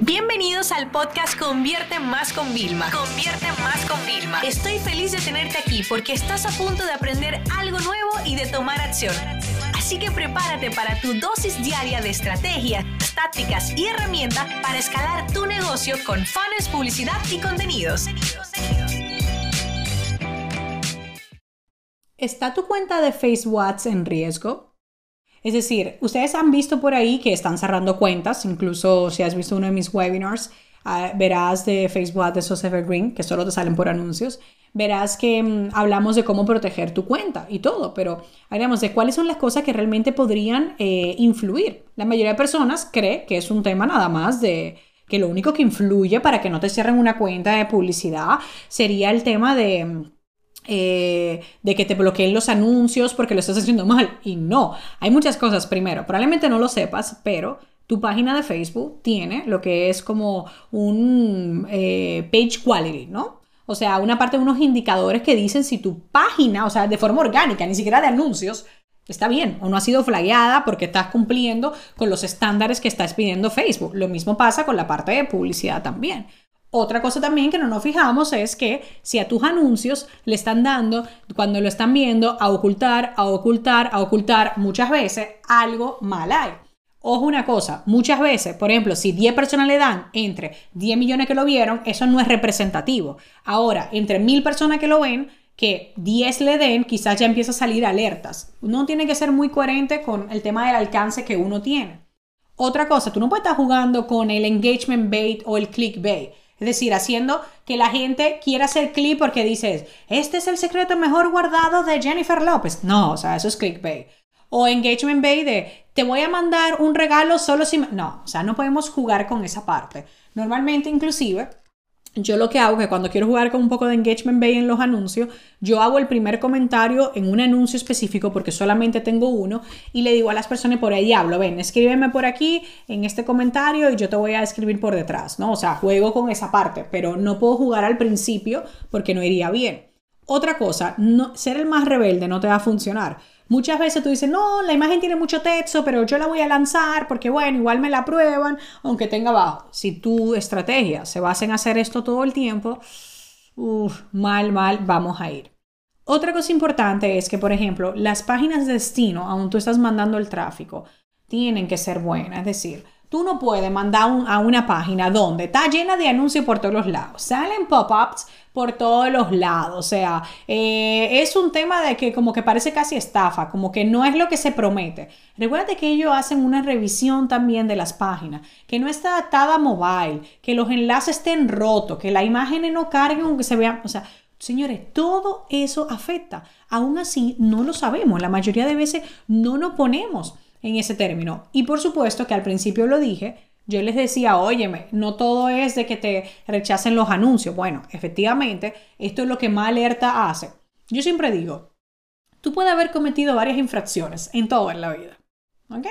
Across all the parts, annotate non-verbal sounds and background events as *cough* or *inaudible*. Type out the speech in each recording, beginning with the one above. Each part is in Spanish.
Bienvenidos al podcast Convierte Más con Vilma. Convierte Más con Vilma. Estoy feliz de tenerte aquí porque estás a punto de aprender algo nuevo y de tomar acción. Así que prepárate para tu dosis diaria de estrategias, tácticas y herramientas para escalar tu negocio con fans, publicidad y contenidos. ¿Está tu cuenta de Facebook en riesgo? Es decir, ustedes han visto por ahí que están cerrando cuentas, incluso si has visto uno de mis webinars, ah, verás de Facebook de esos Evergreen, que solo te salen por anuncios, verás que mm, hablamos de cómo proteger tu cuenta y todo, pero hablamos de cuáles son las cosas que realmente podrían eh, influir. La mayoría de personas cree que es un tema nada más de que lo único que influye para que no te cierren una cuenta de publicidad sería el tema de mm, eh, de que te bloqueen los anuncios porque lo estás haciendo mal. Y no, hay muchas cosas. Primero, probablemente no lo sepas, pero tu página de Facebook tiene lo que es como un eh, page quality, ¿no? O sea, una parte de unos indicadores que dicen si tu página, o sea, de forma orgánica, ni siquiera de anuncios, está bien o no ha sido flagueada porque estás cumpliendo con los estándares que estás pidiendo Facebook. Lo mismo pasa con la parte de publicidad también. Otra cosa también que no nos fijamos es que si a tus anuncios le están dando, cuando lo están viendo, a ocultar, a ocultar, a ocultar muchas veces, algo mal hay. Ojo una cosa, muchas veces, por ejemplo, si 10 personas le dan entre 10 millones que lo vieron, eso no es representativo. Ahora, entre 1000 personas que lo ven, que 10 le den, quizás ya empieza a salir alertas. Uno tiene que ser muy coherente con el tema del alcance que uno tiene. Otra cosa, tú no puedes estar jugando con el engagement bait o el clickbait. Es decir, haciendo que la gente quiera hacer clic porque dices, este es el secreto mejor guardado de Jennifer López. No, o sea, eso es clickbait. O engagement bait de, te voy a mandar un regalo solo si... No, o sea, no podemos jugar con esa parte. Normalmente, inclusive, yo lo que hago es que cuando quiero jugar con un poco de engagement bay en los anuncios, yo hago el primer comentario en un anuncio específico porque solamente tengo uno y le digo a las personas por ahí hablo, ven, escríbeme por aquí en este comentario y yo te voy a escribir por detrás, ¿no? O sea, juego con esa parte, pero no puedo jugar al principio porque no iría bien. Otra cosa, no, ser el más rebelde no te va a funcionar. Muchas veces tú dices, no, la imagen tiene mucho texto, pero yo la voy a lanzar porque, bueno, igual me la prueban, aunque tenga abajo. Si tu estrategia se basa en hacer esto todo el tiempo, uff, mal, mal, vamos a ir. Otra cosa importante es que, por ejemplo, las páginas de destino, aún tú estás mandando el tráfico, tienen que ser buenas. Es decir, Tú no puedes mandar a una página donde está llena de anuncios por todos los lados. Salen pop-ups por todos los lados. O sea, eh, es un tema de que como que parece casi estafa, como que no es lo que se promete. Recuerda que ellos hacen una revisión también de las páginas, que no está atada a mobile, que los enlaces estén rotos, que la imagen no carguen aunque se vean. O sea, Señores, todo eso afecta. Aún así, no lo sabemos. La mayoría de veces no nos ponemos en ese término. Y por supuesto que al principio lo dije, yo les decía, óyeme, no todo es de que te rechacen los anuncios. Bueno, efectivamente, esto es lo que más alerta hace. Yo siempre digo, tú puedes haber cometido varias infracciones en todo en la vida. ¿Ok?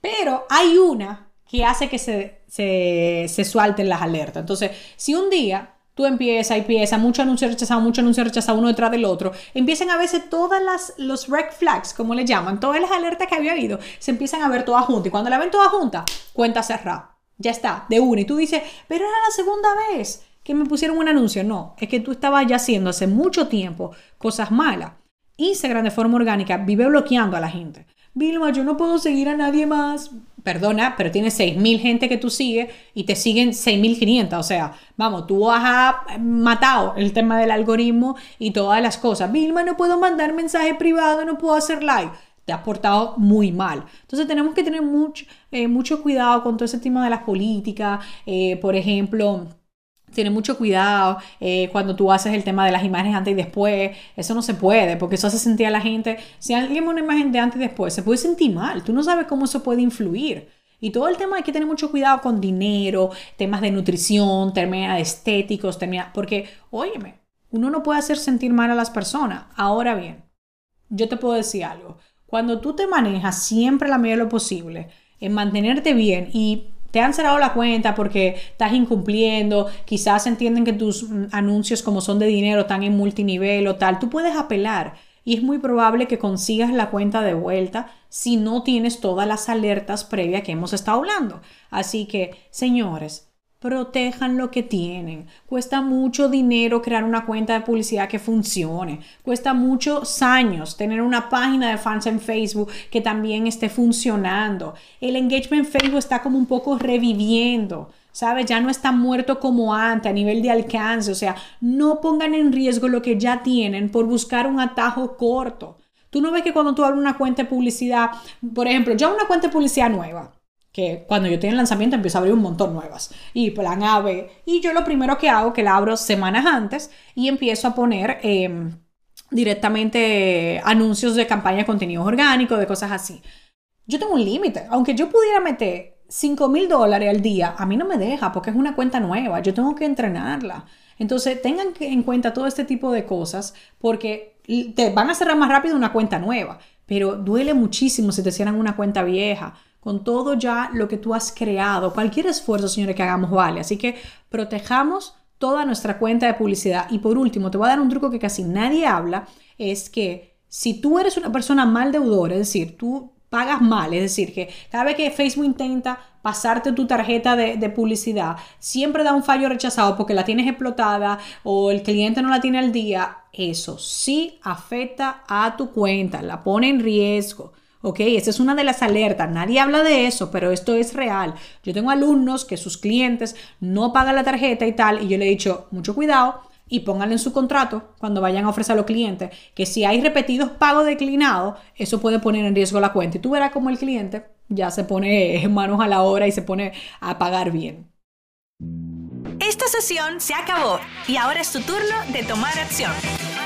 Pero hay una que hace que se, se, se suelten las alertas. Entonces, si un día tú empiezas y empiezas, mucho anuncio rechazado, mucho anuncio rechazado uno detrás del otro, empiezan a verse todas las, los red flags, como le llaman, todas las alertas que había habido, se empiezan a ver todas juntas. Y cuando la ven todas juntas, cuenta cerrada. Ya está, de una. Y tú dices, pero era la segunda vez que me pusieron un anuncio. No, es que tú estabas ya haciendo hace mucho tiempo cosas malas. Instagram de forma orgánica vive bloqueando a la gente. Vilma, yo no puedo seguir a nadie más. Perdona, pero tienes 6.000 gente que tú sigues y te siguen 6.500. O sea, vamos, tú has matado el tema del algoritmo y todas las cosas. Vilma, no puedo mandar mensaje privado, no puedo hacer live. Te has portado muy mal. Entonces tenemos que tener mucho, eh, mucho cuidado con todo ese tema de las políticas. Eh, por ejemplo, tiene mucho cuidado eh, cuando tú haces el tema de las imágenes antes y después. Eso no se puede, porque eso hace sentir a la gente. Si alguien ve una imagen de antes y después, se puede sentir mal. Tú no sabes cómo eso puede influir. Y todo el tema hay que tener mucho cuidado con dinero, temas de nutrición, temas estéticos, temas, porque, óyeme, uno no puede hacer sentir mal a las personas. Ahora bien, yo te puedo decir algo. Cuando tú te manejas siempre la medida de lo posible en mantenerte bien y te han cerrado la cuenta porque estás incumpliendo, quizás entienden que tus mm, anuncios como son de dinero están en multinivel o tal, tú puedes apelar y es muy probable que consigas la cuenta de vuelta si no tienes todas las alertas previas que hemos estado hablando. Así que, señores, protejan lo que tienen. Cuesta mucho dinero crear una cuenta de publicidad que funcione. Cuesta muchos años tener una página de fans en Facebook que también esté funcionando. El engagement en Facebook está como un poco reviviendo. ¿Sabes? Ya no está muerto como antes a nivel de alcance. O sea, no pongan en riesgo lo que ya tienen por buscar un atajo corto. Tú no ves que cuando tú abres una cuenta de publicidad, por ejemplo, yo una cuenta de publicidad nueva, que cuando yo tengo el lanzamiento empiezo a abrir un montón nuevas y plan A, B. Y yo lo primero que hago, que la abro semanas antes y empiezo a poner em, directamente anuncios de campaña de contenidos orgánicos, de cosas así. Yo tengo un límite, aunque yo pudiera meter 5 mil dólares al día, a mí no me deja porque es una cuenta nueva, yo tengo que entrenarla. Entonces tengan en cuenta todo este tipo de cosas porque te van a cerrar más rápido una cuenta nueva, pero duele muchísimo si te cierran una cuenta vieja con todo ya lo que tú has creado. Cualquier esfuerzo, señores, que hagamos vale. Así que protejamos toda nuestra cuenta de publicidad. Y por último, te voy a dar un truco que casi nadie habla, es que si tú eres una persona mal deudora, es decir, tú pagas mal. Es decir, que cada vez que Facebook intenta pasarte tu tarjeta de, publicidad, siempre da un fallo rechazado porque la tienes explotada o el cliente no la tiene al día. Eso sí afecta a tu cuenta, la pone en riesgo. ¿Ok? Esa es una de las alertas. Nadie habla de eso, pero esto es real. Yo tengo alumnos que sus clientes no pagan la tarjeta y tal, y yo le he dicho, mucho cuidado, y pónganle en su contrato cuando vayan a ofrecer a los clientes que si hay repetidos pagos declinados, eso puede poner en riesgo la cuenta. Y tú verás como el cliente ya se pone *laughs* manos a la obra y se pone a pagar bien. Esta sesión se acabó y ahora es tu turno de tomar acción.